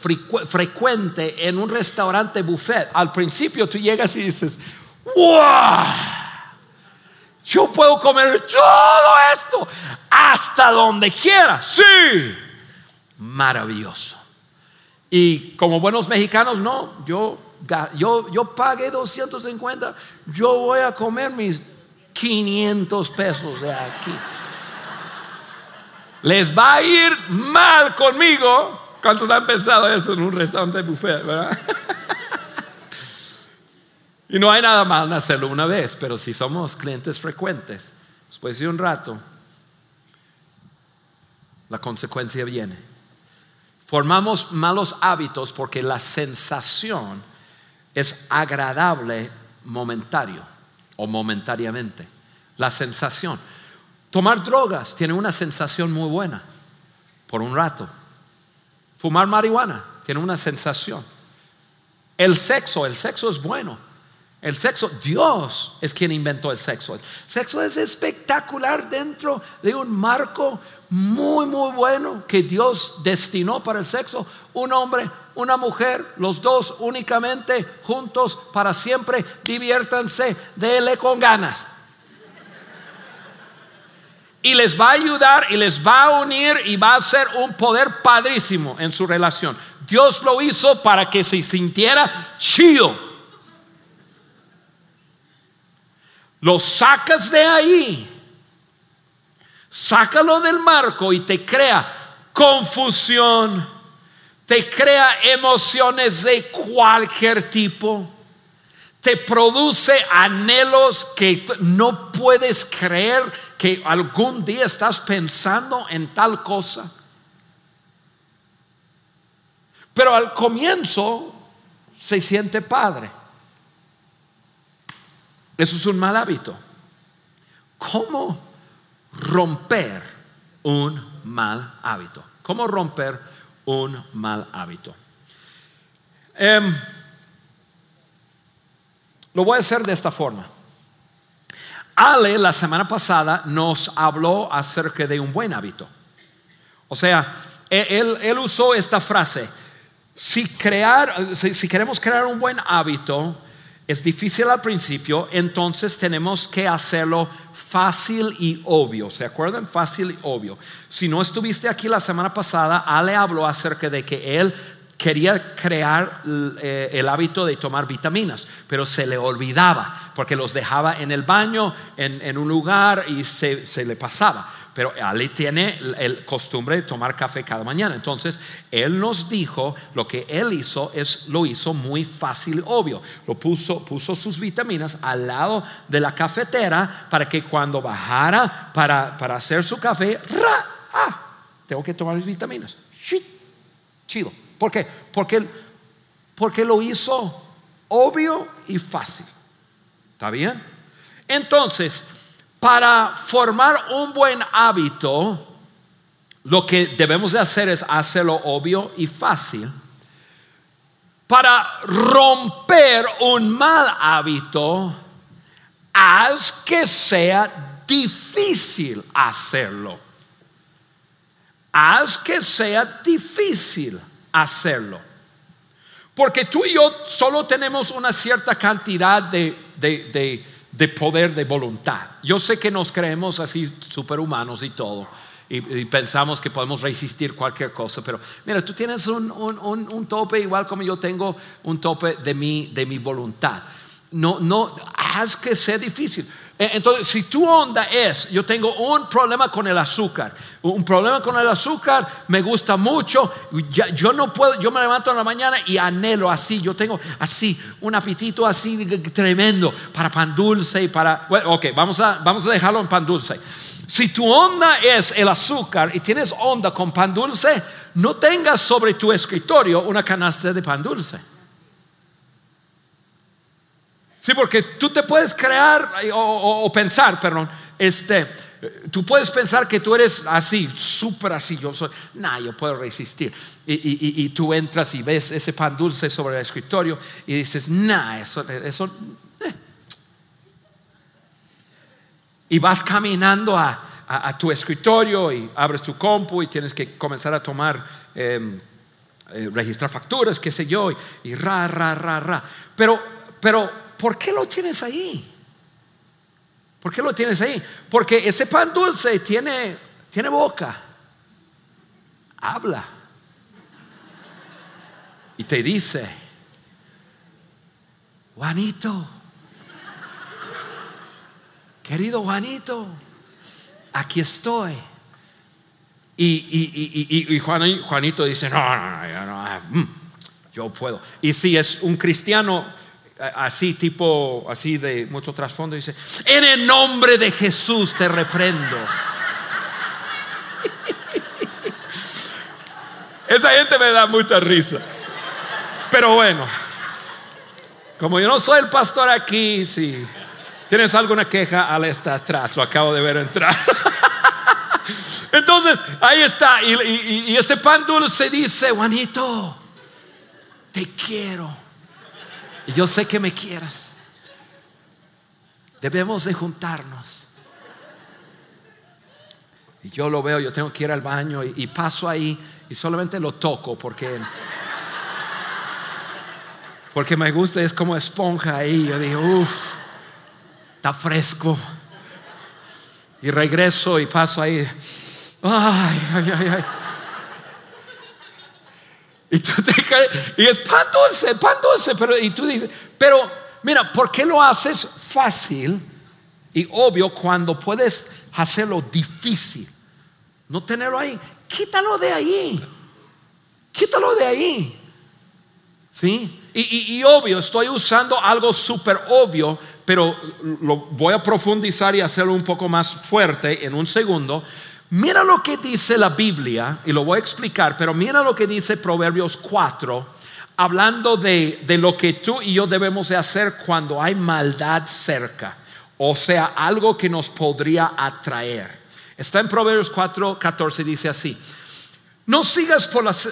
frecuente en un restaurante buffet. Al principio tú llegas y dices, ¡wow! Yo puedo comer todo esto hasta donde quiera. Sí, maravilloso. Y como buenos mexicanos, no, yo, yo, yo pagué 250, yo voy a comer mis 500 pesos de aquí. Les va a ir mal conmigo. ¿Cuántos han pensado eso en un restaurante buffet, verdad? Y no hay nada mal en hacerlo una vez, pero si somos clientes frecuentes, después de un rato, la consecuencia viene. Formamos malos hábitos porque la sensación es agradable momentario o momentáneamente. La sensación. Tomar drogas tiene una sensación muy buena por un rato. Fumar marihuana tiene una sensación. El sexo, el sexo es bueno el sexo, Dios es quien inventó el sexo. El sexo es espectacular dentro de un marco muy, muy bueno que Dios destinó para el sexo. Un hombre, una mujer, los dos únicamente juntos para siempre. Diviértanse, dele con ganas. Y les va a ayudar y les va a unir y va a ser un poder padrísimo en su relación. Dios lo hizo para que se sintiera chido Lo sacas de ahí, sácalo del marco y te crea confusión, te crea emociones de cualquier tipo, te produce anhelos que no puedes creer que algún día estás pensando en tal cosa. Pero al comienzo se siente padre. Eso es un mal hábito. ¿Cómo romper un mal hábito? ¿Cómo romper un mal hábito? Em, lo voy a hacer de esta forma. Ale la semana pasada nos habló acerca de un buen hábito. O sea, e, él, él usó esta frase. Si, crear, si queremos crear un buen hábito, es difícil al principio, entonces tenemos que hacerlo fácil y obvio. ¿Se acuerdan? Fácil y obvio. Si no estuviste aquí la semana pasada, Ale habló acerca de que él quería crear eh, el hábito de tomar vitaminas, pero se le olvidaba porque los dejaba en el baño, en, un lugar y se, se, le pasaba. Pero Ali tiene el costumbre de tomar café cada mañana. Entonces, él nos dijo lo que él hizo es lo hizo muy fácil obvio. Lo puso, puso sus vitaminas al lado de la cafetera para que cuando bajara para, para hacer su café, ah, tengo que tomar mis vitaminas. Chido. ¿Por qué? Porque Porque lo hizo obvio y fácil. ¿Está bien? Entonces, para formar un buen hábito, lo que debemos de hacer es hacerlo obvio y fácil. Para romper un mal hábito, haz que sea difícil hacerlo. Haz que sea difícil hacerlo. Porque tú y yo solo tenemos una cierta cantidad de, de, poder de voluntad. Yo sé que nos creemos así superhumanos y todo. Y, pensamos que podemos resistir cualquier cosa. Pero mira, tú tienes un, un, tope igual como yo tengo un tope de mi, de mi voluntad. No, no, haz que sea difícil. E, entonces, si tu onda es, yo tengo un problema con el azúcar, un problema con el azúcar, me gusta mucho, yo no puedo, yo me levanto en la mañana y anhelo así, yo tengo así, un apetito así tremendo para pan dulce y para, bueno, ok, vamos a, vamos a dejarlo en pan dulce. Si tu onda es el azúcar y tienes onda con pan dulce, no tengas sobre tu escritorio una canasta de pan dulce. Sí, porque tú te puedes crear o, pensar, perdón, este, tú puedes pensar que tú eres así, súper así, yo soy, nah, yo puedo resistir. Y, tú entras y ves ese pan dulce sobre el escritorio y dices, nah, eso, eso. Eh". Y vas caminando a, tu escritorio y abres tu compu y tienes que comenzar a tomar, em, eh, registrar facturas, qué sé yo, y, y ra, ra, ra, ra. Pero, pero ¿por qué lo tienes ahí? ¿Por qué lo tienes ahí? Porque ese pan dulce tiene, tiene boca, habla y te dice, Juanito, querido Juanito, aquí estoy. Y, Juanito dice, no, no, no, no, mm, yo puedo. Y si es un cristiano así tipo, así de mucho trasfondo, dice, en el nombre de Jesús te reprendo. Esa gente me da mucha risa. Pero bueno, como yo no soy el pastor aquí, si tienes alguna queja, al está atrás, lo acabo de ver entrar. Entonces, ahí está, y, ese pan dulce dice, Juanito, te quiero y yo sé que me quieras. Debemos de juntarnos. Y yo lo veo, yo tengo que ir al baño y, paso ahí y solamente lo toco porque porque me gusta, es como esponja ahí. Yo digo, uff, está fresco. Y regreso y paso ahí. Ay, ay, ay, ay. Y tú te caes, y es pan dulce, pan dulce, pero y tú dices, pero mira, ¿por qué lo haces fácil y obvio cuando puedes hacerlo difícil? No tenerlo ahí, quítalo de ahí, quítalo de ahí. ¿Sí? Y, y obvio, estoy usando algo súper obvio, pero lo voy a profundizar y hacerlo un poco más fuerte en un segundo. Mira lo que dice la Biblia, y lo voy a explicar, pero mira lo que dice Proverbios 4, hablando de, lo que tú y yo debemos de hacer cuando hay maldad cerca, o sea, algo que nos podría atraer. Está en Proverbios 4, 14, dice así, no sigas por las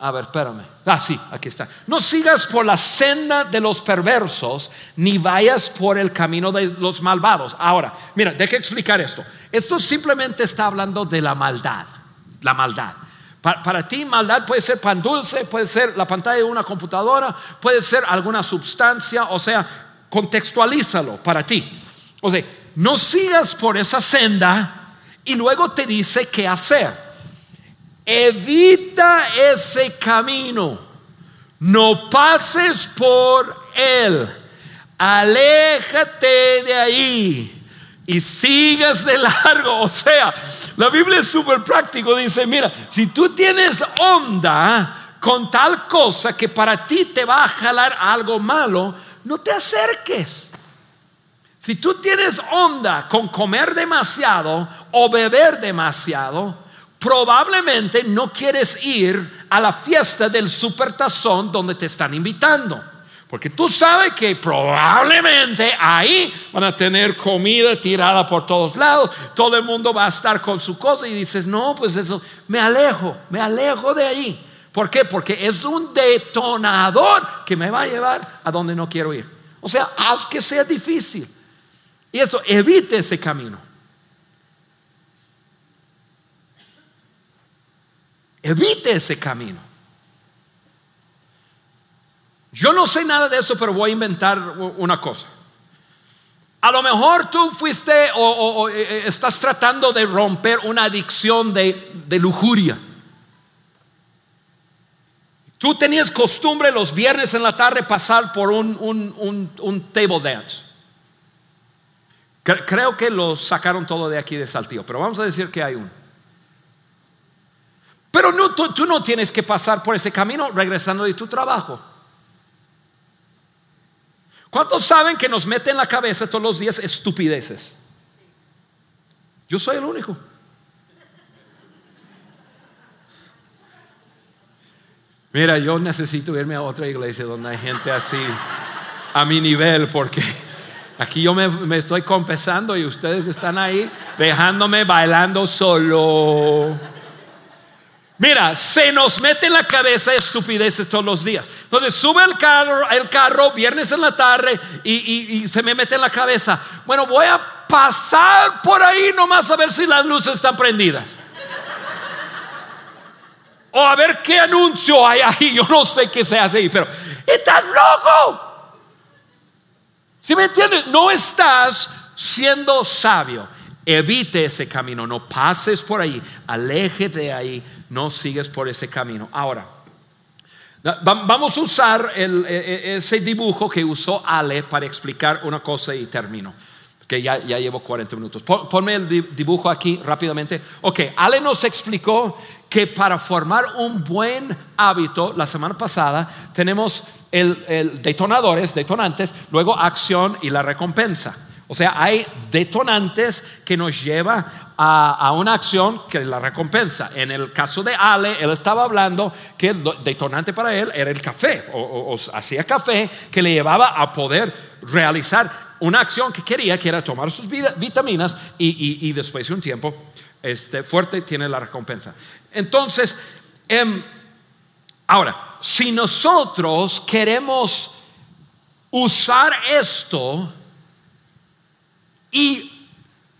a ver, espérame. Ah, sí, aquí está. No sigas por la senda de los perversos, ni vayas por el camino de los malvados. Ahora, mira, deje explicar esto. Esto simplemente está hablando de la maldad. La maldad. Para, para, ti, maldad puede ser pan dulce, puede ser la pantalla de una computadora, puede ser alguna sustancia, o sea, contextualízalo para ti. O sea, no sigas por esa senda y luego te dice qué hacer. Evita ese camino. No pases por él. Aléjate de ahí y sigas de largo. O sea, la Biblia es súper práctico. Dice, mira, si tú tienes onda con tal cosa que para ti te va a jalar algo malo, no te acerques. Si tú tienes onda con comer demasiado o beber demasiado, probablemente no quieres ir a la fiesta del supertazón donde te están invitando. Porque tú sabes que probablemente ahí van a tener comida tirada por todos lados, todo el mundo va a estar con su cosa y dices, no, pues eso, me alejo, me alejo de ahí. ¿Por qué? Porque es un detonador que me va a llevar a donde no quiero ir. O sea, haz que sea difícil. Y eso, evite ese camino. Evite ese camino. Yo no sé nada de eso, pero voy a inventar una cosa. A lo mejor tú fuiste o, eh, eh, estás tratando de romper una adicción de, lujuria. Tú tenías costumbre los viernes en la tarde pasar por un, un, table dance. Creo que lo sacaron todo de aquí de Saltillo, pero vamos a decir que hay uno. Pero tú no tienes que pasar por ese camino regresando de tu trabajo. ¿Cuántos saben que nos mete en la cabeza todos los días estupideces? Yo soy el único. Mira, yo necesito irme a otra iglesia donde hay gente así a mi nivel porque aquí yo me estoy confesando y ustedes están ahí dejándome bailando solo. Mira, se nos mete en la cabeza estupideces todos los días. Entonces sube el carro, el carro viernes en la tarde y, se me mete en la cabeza. Bueno, voy a pasar por ahí nomás a ver si las luces están prendidas. O a ver qué anuncio hay ahí. Yo no sé qué se hace ahí, pero estás loco. Si me entiendes? No estás siendo sabio. Evite ese camino, no pases por ahí, aléjate de ahí no sigues por ese camino. Ahora, vamos a usar e, e, ese dibujo que usó Ale para explicar una cosa y termino. Que ya, llevo 40 minutos. Ponme el dibujo aquí rápidamente. Ok, Ale nos explicó que para formar un buen hábito, la semana pasada tenemos el, el detonadores, detonantes, luego acción y la recompensa. O sea, hay detonantes que nos lleva a, una acción que la recompensa. En el caso de Ale, él estaba hablando que el detonante para él era el café, o, hacía café que le llevaba a poder realizar una acción que quería, que era tomar sus vitaminas y, después de un tiempo este, fuerte tiene la recompensa. Entonces, em, ahora, si nosotros queremos usar esto y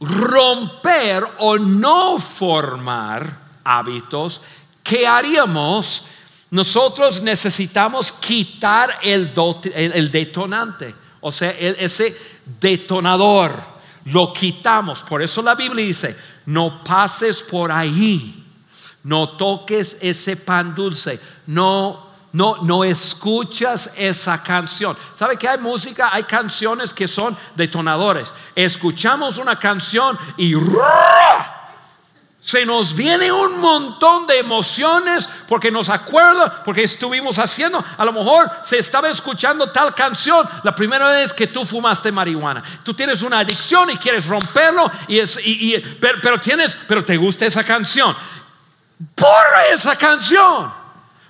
romper o no formar hábitos, ¿qué haríamos? Nosotros necesitamos quitar el, detonante, o sea, ese detonador, lo quitamos. Por eso la Biblia dice, no pases por ahí, no toques ese pan dulce, no no, no escuchas esa canción. ¿Sabe que hay música? Hay canciones que son detonadores. Escuchamos una canción y se nos viene un montón de emociones porque nos acuerda, porque estuvimos haciendo, a lo mejor se estaba escuchando tal canción la primera vez que tú fumaste marihuana. Tú tienes una adicción y quieres romperlo, y es, pero, pero, tienes, pero te gusta esa canción. Borra esa canción.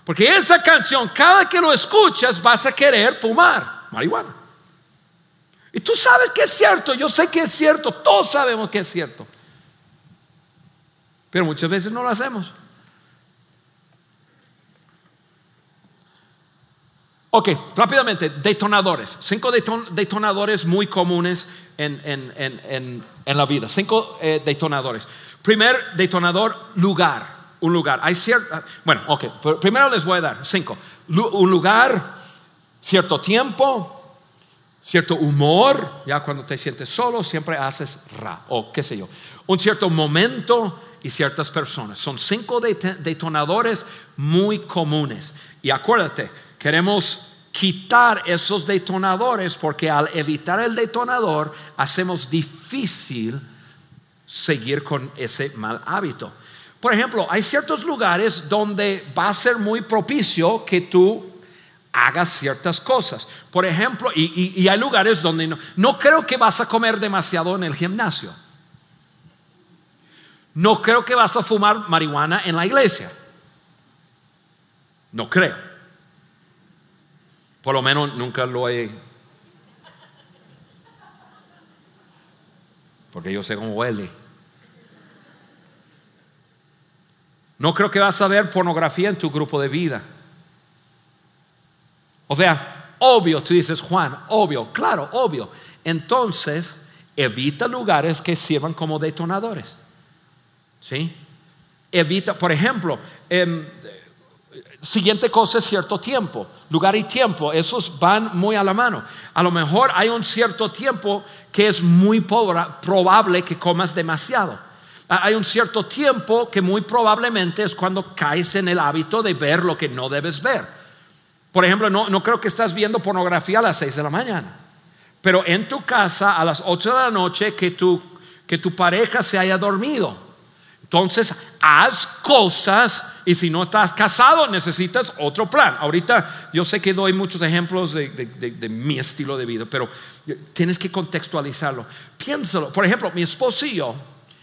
Porque esa canción, cada que lo escuchas, vas a querer fumar marihuana. Y tú sabes que es cierto, yo sé que es cierto, todos sabemos que es cierto. Pero muchas veces no lo hacemos. Ok, rápidamente, detonadores. Cinco detonadores muy comunes en, la vida. Cinco eh, detonadores. Primer detonador, lugar un lugar. Hay cierto, bueno, ok, primero les voy a dar cinco. Un lugar, cierto tiempo, cierto humor, ya cuando te sientes solo siempre haces ra, o qué sé yo. Un cierto momento y ciertas personas. Son cinco detonadores muy comunes. Y acuérdate, queremos quitar esos detonadores porque al evitar el detonador hacemos difícil seguir con ese mal hábito. Por ejemplo, hay ciertos lugares donde va a ser muy propicio que tú hagas ciertas cosas. Por ejemplo, y, hay lugares donde no, no creo que vas a comer demasiado en el gimnasio. no creo que vas a fumar marihuana en la iglesia. No creo. Por lo menos nunca lo he... Porque yo sé cómo huele. No creo que vas a ver pornografía en tu grupo de vida. O sea, obvio, tú dices, Juan, obvio, claro, obvio. Entonces, evita lugares que sirvan como detonadores. ¿Sí? Evita, por ejemplo, em, siguiente cosa es cierto tiempo, lugar y tiempo, esos van muy a la mano. A lo mejor hay un cierto tiempo que es muy probable que comas demasiado. Hay un cierto tiempo que muy probablemente es cuando caes en el hábito de ver lo que no debes ver. Por ejemplo, no, no creo que estás viendo pornografía a las 6 de la mañana, pero en tu casa a las 8 de la noche que tu, que tu pareja se haya dormido. Entonces, haz cosas y si no estás casado, necesitas otro plan. Ahorita yo sé que doy muchos ejemplos de, de, mi estilo de vida, pero tienes que contextualizarlo. Piénsalo. Por ejemplo, mi esposo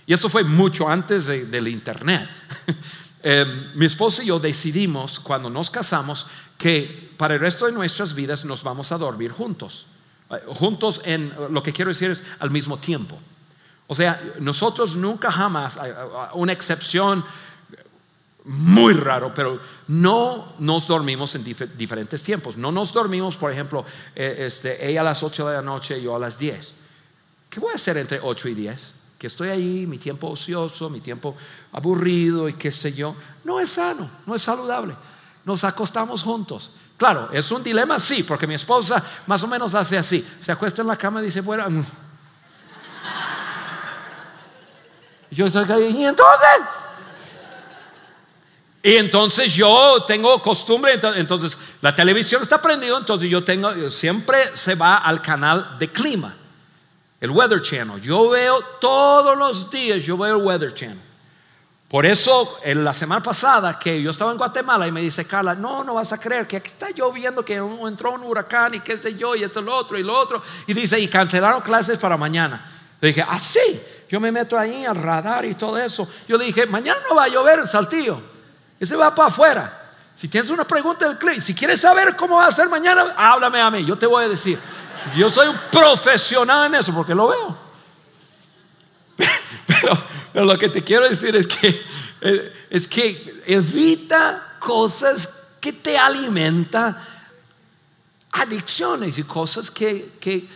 y eso fue mucho antes del internet. Em, mi esposo y yo decidimos cuando nos casamos que para el resto de nuestras vidas nos vamos a dormir juntos. Eh, juntos en lo que quiero decir es al mismo tiempo. O sea, nosotros nunca jamás, una excepción muy raro, pero no nos dormimos en diferentes tiempos. No nos dormimos, por ejemplo, eh, este, ella a las 8 de la noche yo a las 10. ¿Qué voy a hacer entre 8 y 10? Estoy ahí, mi tiempo ocioso, mi tiempo aburrido y qué sé yo, no es sano, no es saludable. Nos acostamos juntos. Claro, es un dilema, sí, porque mi esposa más o menos hace así, se acuesta en la cama y dice, bueno, mm". yo estoy ahí, y entonces, y entonces yo tengo costumbre, entonces la televisión está prendida, entonces yo tengo, siempre se va al canal de clima el Weather Channel. Yo veo todos los días, yo veo el Weather Channel. Por eso, en la semana pasada que yo estaba en Guatemala y me dice Carla, no, no vas a creer que aquí está lloviendo, que entró un huracán y qué sé yo, y esto, lo otro y lo otro. Y dice, y cancelaron clases para mañana. Le dije, ah, sí, yo me meto ahí al radar y todo eso. Yo le dije, mañana no va a llover en Saltillo. Ese va para afuera. Si tienes una pregunta del clip, si quieres saber cómo va a ser mañana, háblame a mí, yo te voy a decir. Yo soy un profesional en eso porque lo veo. Pero, lo que te quiero decir es que, eh, es que evita cosas que te alimentan adicciones y cosas que, que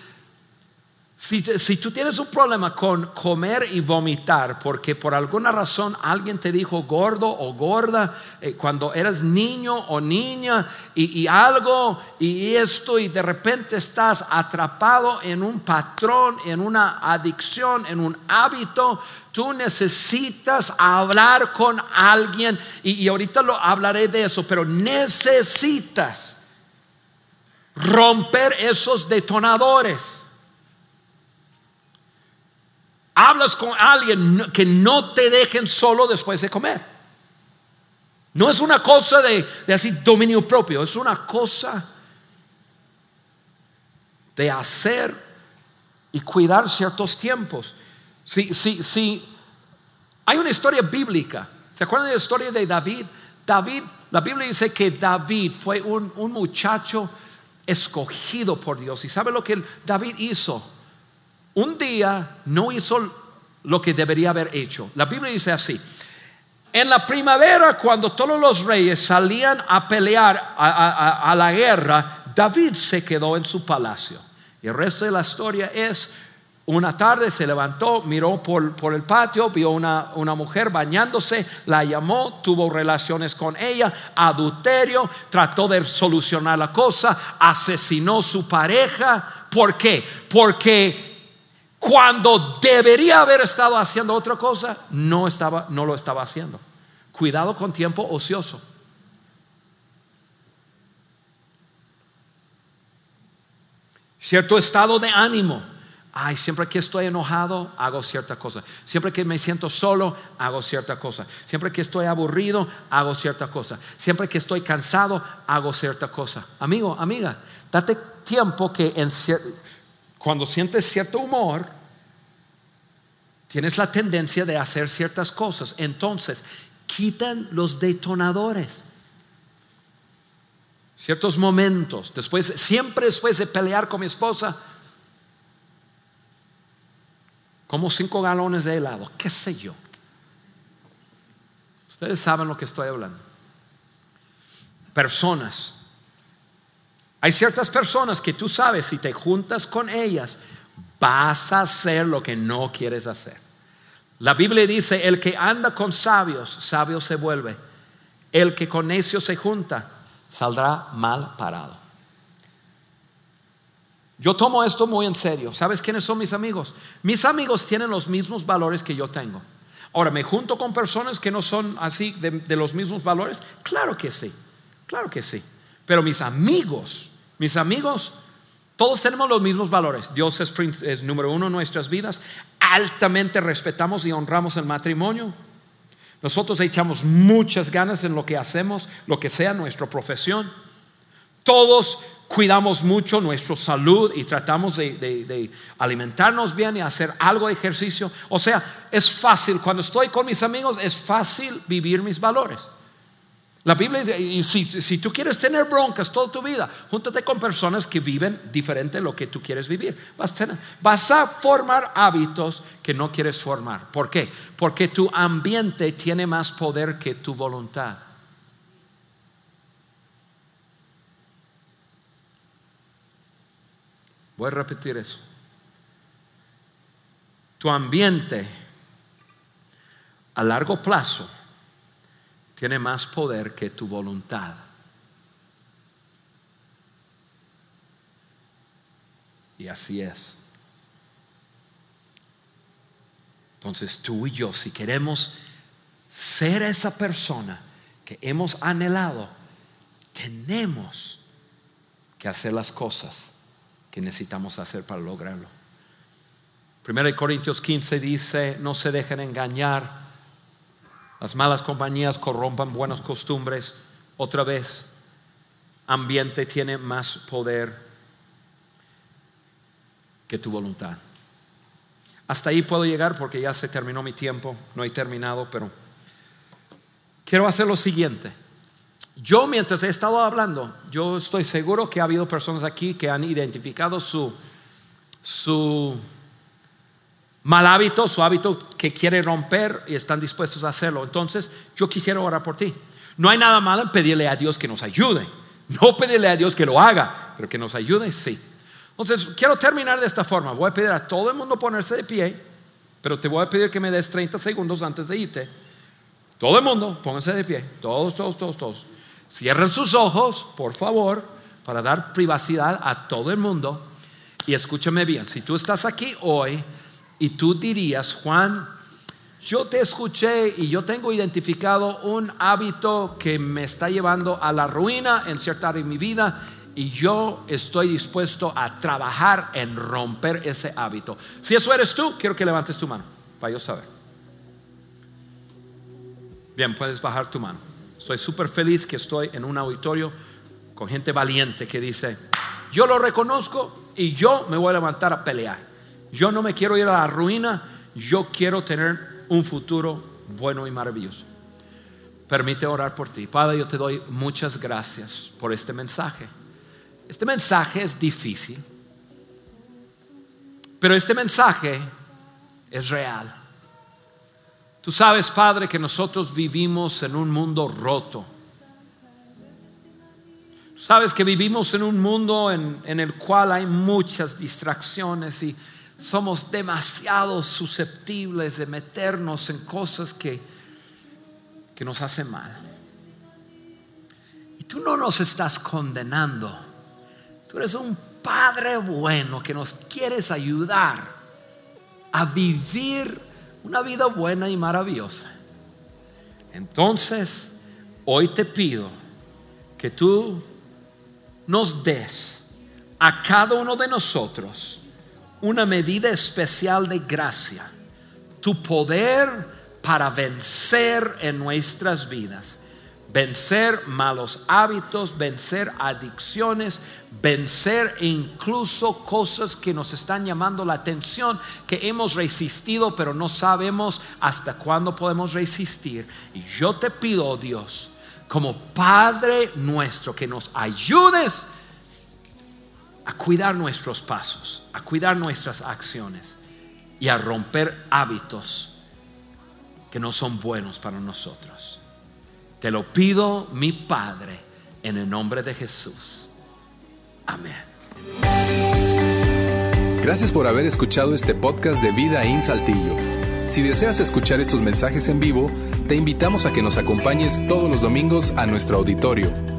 si, tú tienes un problema con comer y vomitar, porque por alguna razón alguien te dijo gordo o gorda eh, cuando eras niño o niña y, algo y esto y de repente estás atrapado en un patrón, en una adicción, en un hábito, tú necesitas hablar con alguien y, y ahorita lo hablaré de eso, pero necesitas romper esos detonadores hablas con alguien que no te dejen solo después de comer. No es una cosa de, de así dominio propio, es una cosa de hacer y cuidar ciertos tiempos. Si, si, si hay una historia bíblica, ¿se acuerdan de la historia de David? David, la Biblia dice que David fue un, un muchacho escogido por Dios. ¿Y sabe lo que David hizo? Un día no hizo lo que debería haber hecho. La Biblia dice así. En la primavera, cuando todos los reyes salían a pelear a, la guerra, David se quedó en su palacio. Y el resto de la historia es, una tarde se levantó, miró por, el patio, vio una, una, mujer bañándose, la llamó, tuvo relaciones con ella, adulterio, trató de solucionar la cosa, asesinó su pareja. ¿Por qué? Porque cuando debería haber estado haciendo otra cosa, no, estaba, no lo estaba haciendo. Cuidado con tiempo ocioso. Cierto estado de ánimo. Ay, siempre que estoy enojado, hago cierta cosa. Siempre que me siento solo, hago cierta cosa. Siempre que estoy aburrido, hago cierta cosa. Siempre que estoy cansado, hago cierta cosa. Amigo, amiga, date tiempo que en cuando sientes cierto humor, tienes la tendencia de hacer ciertas cosas. Entonces, quitan los detonadores. Ciertos momentos, después, siempre después de pelear con mi esposa, como cinco galones de helado, qué sé yo. Ustedes saben lo que estoy hablando. Personas. Hay ciertas personas que tú sabes, si te juntas con ellas, vas a hacer lo que no quieres hacer. La Biblia dice, el que anda con sabios, sabio se vuelve. El que con necios se junta, saldrá mal parado. Yo tomo esto muy en serio. ¿Sabes quiénes son mis amigos? Mis amigos tienen los mismos valores que yo tengo. Ahora, ¿me junto con personas que no son así de, los mismos valores? Claro que sí, claro que sí. Pero mis amigos, mis amigos, todos tenemos los mismos valores. Dios es, es número uno en nuestras vidas. Altamente respetamos y honramos el matrimonio. Nosotros echamos muchas ganas en lo que hacemos, lo que sea nuestra profesión. Todos cuidamos mucho nuestra salud y tratamos de, alimentarnos bien y hacer algo de ejercicio. O sea, es fácil, cuando estoy con mis amigos, es fácil vivir mis valores. La Biblia dice, si, tú quieres tener broncas toda tu vida, júntate con personas que viven diferente de lo que tú quieres vivir. Vas a, vas a formar hábitos que no quieres formar. ¿Por qué? Porque tu ambiente tiene más poder que tu voluntad. Voy a repetir eso. Tu ambiente a largo plazo tiene más poder que tu voluntad. Y así es. Entonces tú y yo, si queremos ser esa persona que hemos anhelado, tenemos que hacer las cosas que necesitamos hacer para lograrlo. 1 Corintios 15 dice, no se dejen engañar, las malas compañías corrompan buenas costumbres. Otra vez, ambiente tiene más poder que tu voluntad. Hasta ahí puedo llegar porque ya se terminó mi tiempo, no he terminado, pero quiero hacer lo siguiente. Yo mientras he estado hablando, yo estoy seguro que ha habido personas aquí que han identificado su, su mal hábito, su hábito que quiere romper y están dispuestos a hacerlo. Entonces, yo quisiera orar por ti. No hay nada malo en pedirle a Dios que nos ayude. No pedirle a Dios que lo haga, pero que nos ayude, sí. Entonces, quiero terminar de esta forma. Voy a pedir a todo el mundo ponerse de pie, pero te voy a pedir que me des 30 segundos antes de irte. Todo el mundo, pónganse de pie. Todos, todos, todos, todos. Cierren sus ojos, por favor, para dar privacidad a todo el mundo. Y escúchame bien, si tú estás aquí hoy y tú dirías, Juan, yo te escuché y yo tengo identificado un hábito que me está llevando a la ruina en cierta área de mi vida y yo estoy dispuesto a trabajar en romper ese hábito. Si eso eres tú, quiero que levantes tu mano para yo saber. Bien, puedes bajar tu mano. Estoy súper feliz que estoy en un auditorio con gente valiente que dice, yo lo reconozco y yo me voy a levantar a pelear. Yo no me quiero ir a la ruina, yo quiero tener un futuro bueno y maravilloso. Permite orar por ti. Padre, yo te doy muchas gracias por este mensaje. Este mensaje es difícil, pero este mensaje es real. Tú sabes, Padre, que nosotros vivimos en un mundo roto. Sabes que vivimos en un mundo en, el cual hay muchas distracciones y somos demasiado susceptibles de meternos en cosas que, que nos hacen mal. Y tú no nos estás condenando. Tú eres un Padre bueno que nos quieres ayudar a vivir una vida buena y maravillosa. Entonces, hoy te pido que tú nos des a cada uno de nosotros una medida especial de gracia, tu poder para vencer en nuestras vidas. vencer malos hábitos, vencer adicciones, vencer incluso cosas que nos están llamando la atención, que hemos resistido, pero no sabemos hasta cuándo podemos resistir. Y yo te pido, Dios, como Padre nuestro, que nos ayudes a cuidar nuestros pasos, a cuidar nuestras acciones y a romper hábitos que no son buenos para nosotros. Te lo pido, mi Padre, en el nombre de Jesús. Amén. Gracias por haber escuchado este podcast de Vida en Saltillo. Si deseas escuchar estos mensajes en vivo, te invitamos a que nos acompañes todos los domingos a nuestro auditorio.